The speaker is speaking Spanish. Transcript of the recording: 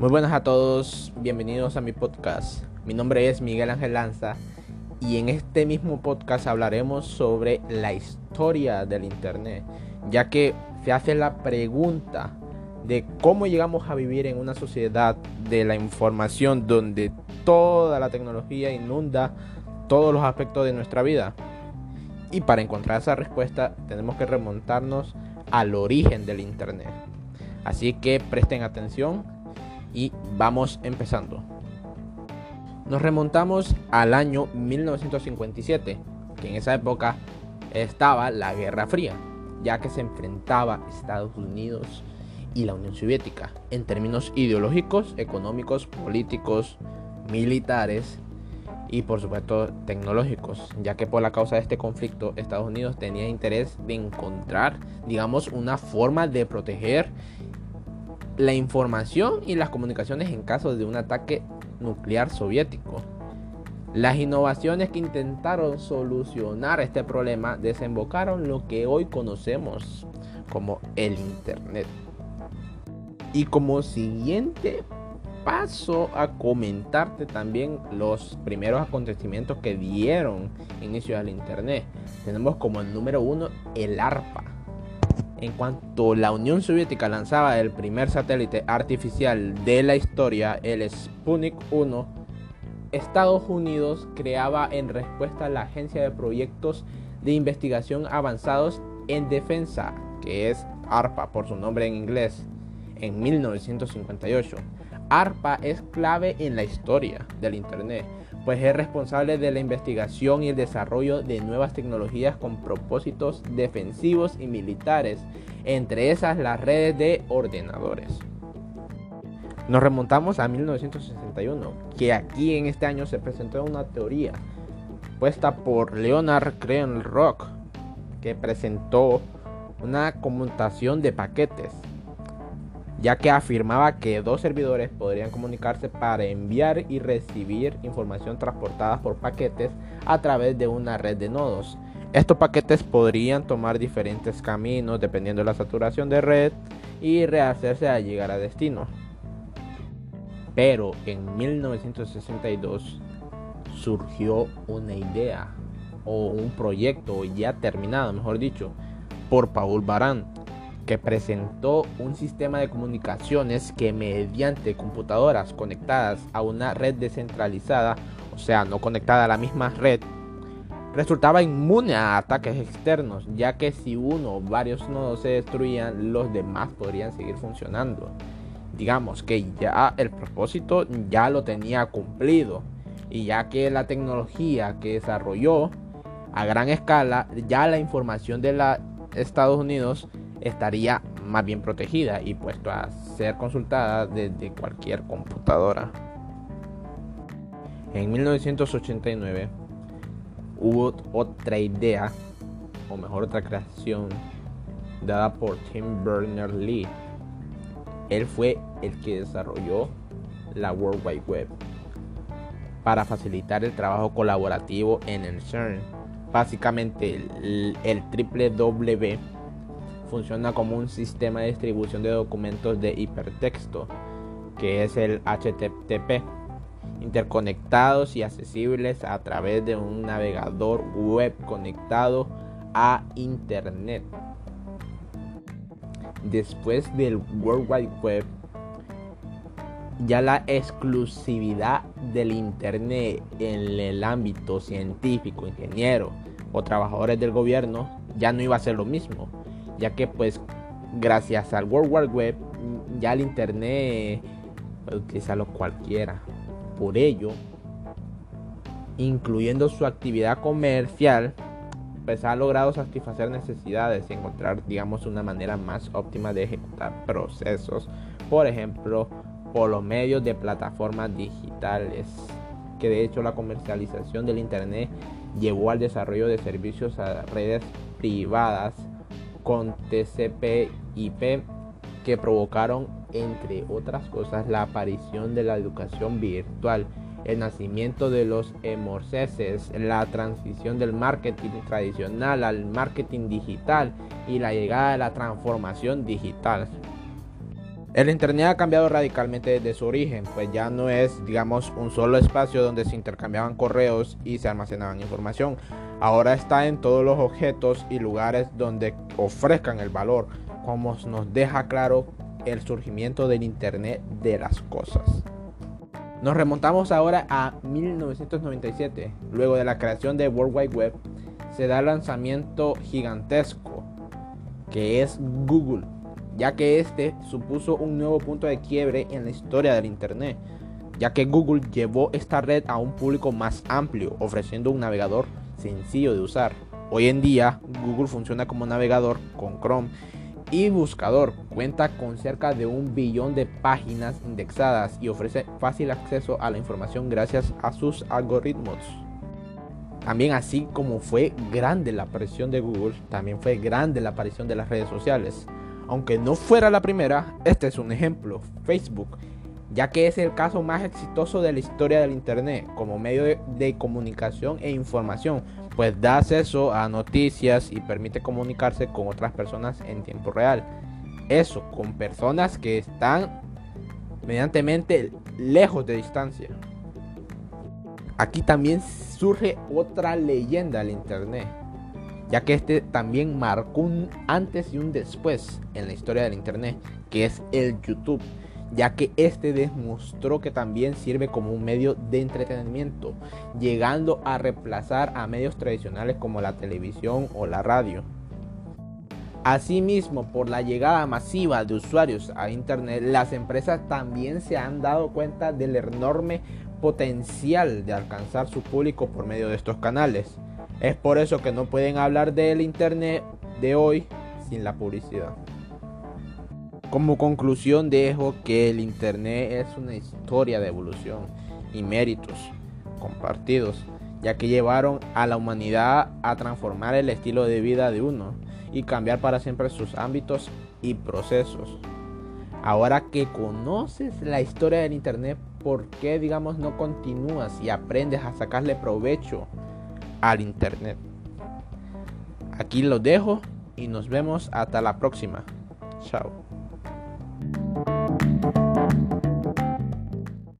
Muy buenas a todos, bienvenidos a mi podcast. Mi nombre es Miguel Ángel Lanza y en este mismo podcast hablaremos sobre la historia del Internet, ya que se hace la pregunta de cómo llegamos a vivir en una sociedad de la información donde toda la tecnología inunda todos los aspectos de nuestra vida. Y para encontrar esa respuesta tenemos que remontarnos al origen del Internet. Así que presten atención y vamos empezando. Nos remontamos al año 1957, que en esa época estaba la Guerra Fría, ya que se enfrentaba Estados Unidos y la Unión Soviética en términos ideológicos, económicos, políticos, militares y por supuesto tecnológicos, ya que por la causa de este conflicto Estados Unidos tenía interés de encontrar, digamos, una forma de proteger la información y las comunicaciones en caso de un ataque nuclear soviético. Las innovaciones que intentaron solucionar este problema desembocaron lo que hoy conocemos como el Internet. Y como siguiente paso a comentarte también los primeros acontecimientos que dieron inicio al Internet. Tenemos como el número uno el ARPA en cuanto la Unión Soviética lanzaba el primer satélite artificial de la historia, el Sputnik 1, Estados Unidos creaba en respuesta la Agencia de Proyectos de Investigación Avanzados en Defensa, que es ARPA por su nombre en inglés, en 1958. ARPA es clave en la historia del Internet pues es responsable de la investigación y el desarrollo de nuevas tecnologías con propósitos defensivos y militares, entre esas las redes de ordenadores. Nos remontamos a 1961, que aquí en este año se presentó una teoría puesta por Leonard Rock, que presentó una conmutación de paquetes ya que afirmaba que dos servidores podrían comunicarse para enviar y recibir información transportada por paquetes a través de una red de nodos. Estos paquetes podrían tomar diferentes caminos dependiendo de la saturación de red y rehacerse a llegar a destino. Pero en 1962 surgió una idea o un proyecto ya terminado, mejor dicho, por Paul Baran que presentó un sistema de comunicaciones que mediante computadoras conectadas a una red descentralizada, o sea, no conectada a la misma red, resultaba inmune a ataques externos, ya que si uno o varios nodos se destruían, los demás podrían seguir funcionando. Digamos que ya el propósito ya lo tenía cumplido, y ya que la tecnología que desarrolló a gran escala, ya la información de la Estados Unidos estaría más bien protegida y puesto a ser consultada desde cualquier computadora. En 1989 hubo otra idea, o mejor otra creación, dada por Tim Berners-Lee. Él fue el que desarrolló la World Wide Web para facilitar el trabajo colaborativo en el CERN. Básicamente el, el triple W funciona como un sistema de distribución de documentos de hipertexto, que es el HTTP, interconectados y accesibles a través de un navegador web conectado a Internet. Después del World Wide Web, ya la exclusividad del Internet en el ámbito científico, ingeniero o trabajadores del gobierno ya no iba a ser lo mismo ya que pues gracias al World Wide Web ya el Internet puede utilizarlo cualquiera. Por ello, incluyendo su actividad comercial, pues ha logrado satisfacer necesidades y encontrar, digamos, una manera más óptima de ejecutar procesos. Por ejemplo, por los medios de plataformas digitales, que de hecho la comercialización del Internet llevó al desarrollo de servicios a redes privadas con TCP/IP que provocaron, entre otras cosas, la aparición de la educación virtual, el nacimiento de los emorceses, la transición del marketing tradicional al marketing digital y la llegada de la transformación digital. El Internet ha cambiado radicalmente desde su origen, pues ya no es, digamos, un solo espacio donde se intercambiaban correos y se almacenaban información. Ahora está en todos los objetos y lugares donde ofrezcan el valor, como nos deja claro el surgimiento del Internet de las cosas. Nos remontamos ahora a 1997, luego de la creación de World Wide Web, se da el lanzamiento gigantesco que es Google ya que este supuso un nuevo punto de quiebre en la historia del Internet, ya que Google llevó esta red a un público más amplio, ofreciendo un navegador sencillo de usar. Hoy en día, Google funciona como navegador con Chrome y buscador. Cuenta con cerca de un billón de páginas indexadas y ofrece fácil acceso a la información gracias a sus algoritmos. También así como fue grande la aparición de Google, también fue grande la aparición de las redes sociales. Aunque no fuera la primera, este es un ejemplo, Facebook, ya que es el caso más exitoso de la historia del Internet como medio de, comunicación e información, pues da acceso a noticias y permite comunicarse con otras personas en tiempo real. Eso, con personas que están mediantemente lejos de distancia. Aquí también surge otra leyenda del Internet ya que este también marcó un antes y un después en la historia del Internet, que es el YouTube, ya que este demostró que también sirve como un medio de entretenimiento, llegando a reemplazar a medios tradicionales como la televisión o la radio. Asimismo, por la llegada masiva de usuarios a Internet, las empresas también se han dado cuenta del enorme potencial de alcanzar su público por medio de estos canales. Es por eso que no pueden hablar del Internet de hoy sin la publicidad. Como conclusión dejo que el Internet es una historia de evolución y méritos compartidos, ya que llevaron a la humanidad a transformar el estilo de vida de uno y cambiar para siempre sus ámbitos y procesos. Ahora que conoces la historia del Internet, ¿por qué digamos no continúas y aprendes a sacarle provecho al Internet. Aquí lo dejo y nos vemos hasta la próxima. Chao. thank you